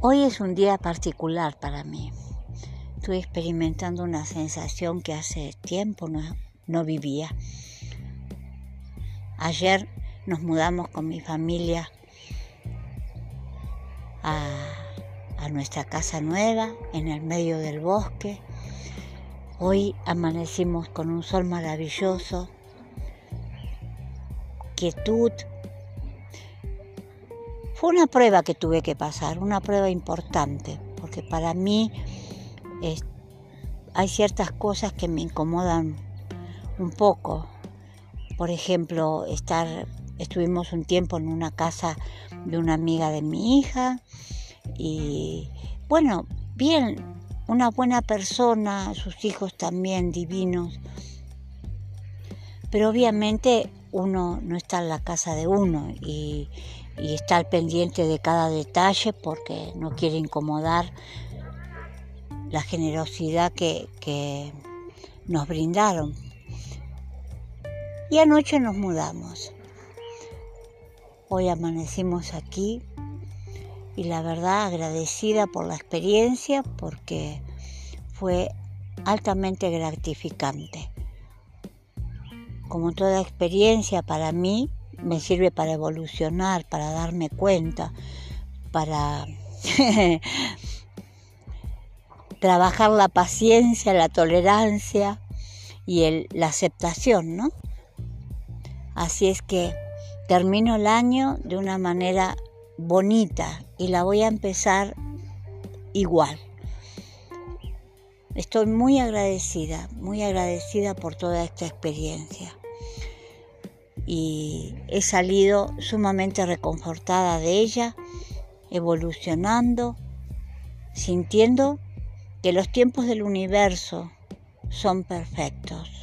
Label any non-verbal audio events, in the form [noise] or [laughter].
Hoy es un día particular para mí. Estoy experimentando una sensación que hace tiempo no, no vivía. Ayer nos mudamos con mi familia a, a nuestra casa nueva en el medio del bosque. Hoy amanecimos con un sol maravilloso, quietud. Fue una prueba que tuve que pasar, una prueba importante, porque para mí hay ciertas cosas que me incomodan un poco. Por ejemplo, estar, estuvimos un tiempo en una casa de una amiga de mi hija y bueno, bien, una buena persona, sus hijos también divinos, pero obviamente uno no está en la casa de uno y, está al pendiente de cada detalle porque no quiere incomodar la generosidad que, que nos brindaron. Y anoche nos mudamos. Hoy amanecimos aquí y la verdad agradecida por la experiencia porque fue altamente gratificante. Como toda experiencia para mí me sirve para evolucionar, para darme cuenta, para [laughs] trabajar la paciencia, la tolerancia y la aceptación, ¿no? Así es que termino el año de una manera bonita y la voy a empezar igual. Estoy muy agradecida, muy agradecida por toda esta experiencia. Y he salido sumamente reconfortada de ella, evolucionando, sintiendo que los tiempos del universo son perfectos